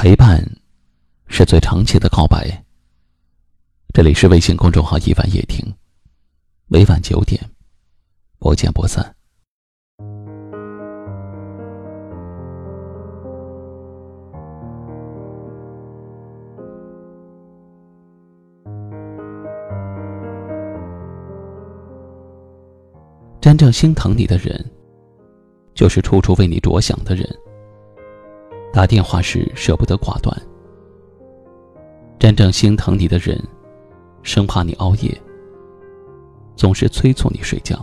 陪伴，是最长期的告白。这里是微信公众号“一晚夜听”，每晚九点，不见不散。真正心疼你的人，就是处处为你着想的人。打电话时舍不得挂断，真正心疼你的人，生怕你熬夜，总是催促你睡觉。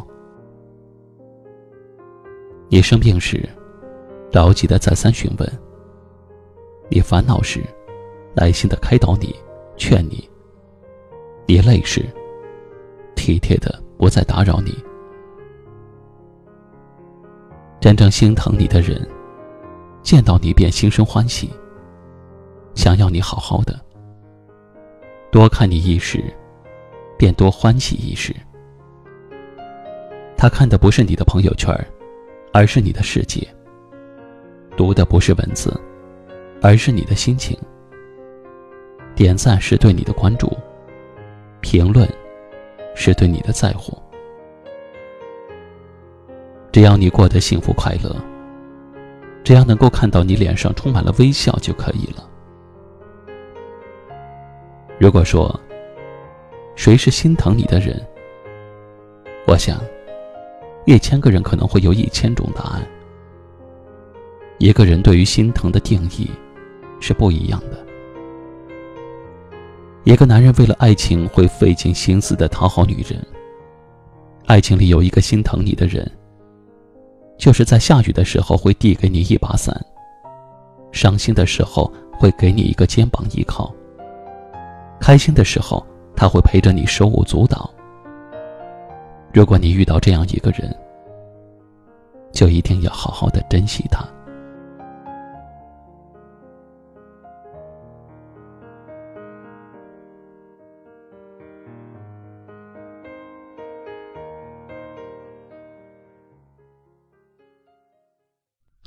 你生病时，着急的再三询问；你烦恼时，耐心的开导你、劝你；你累时，体贴的不再打扰你。真正心疼你的人。见到你便心生欢喜，想要你好好的。多看你一时，便多欢喜一时。他看的不是你的朋友圈，而是你的世界；读的不是文字，而是你的心情；点赞是对你的关注，评论是对你的在乎。只要你过得幸福快乐。只要能够看到你脸上充满了微笑就可以了。如果说，谁是心疼你的人，我想，一千个人可能会有一千种答案。一个人对于心疼的定义，是不一样的。一个男人为了爱情会费尽心思的讨好女人，爱情里有一个心疼你的人。就是在下雨的时候会递给你一把伞，伤心的时候会给你一个肩膀依靠，开心的时候他会陪着你手舞足蹈。如果你遇到这样一个人，就一定要好好的珍惜他。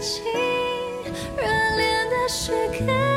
情，热恋的时刻。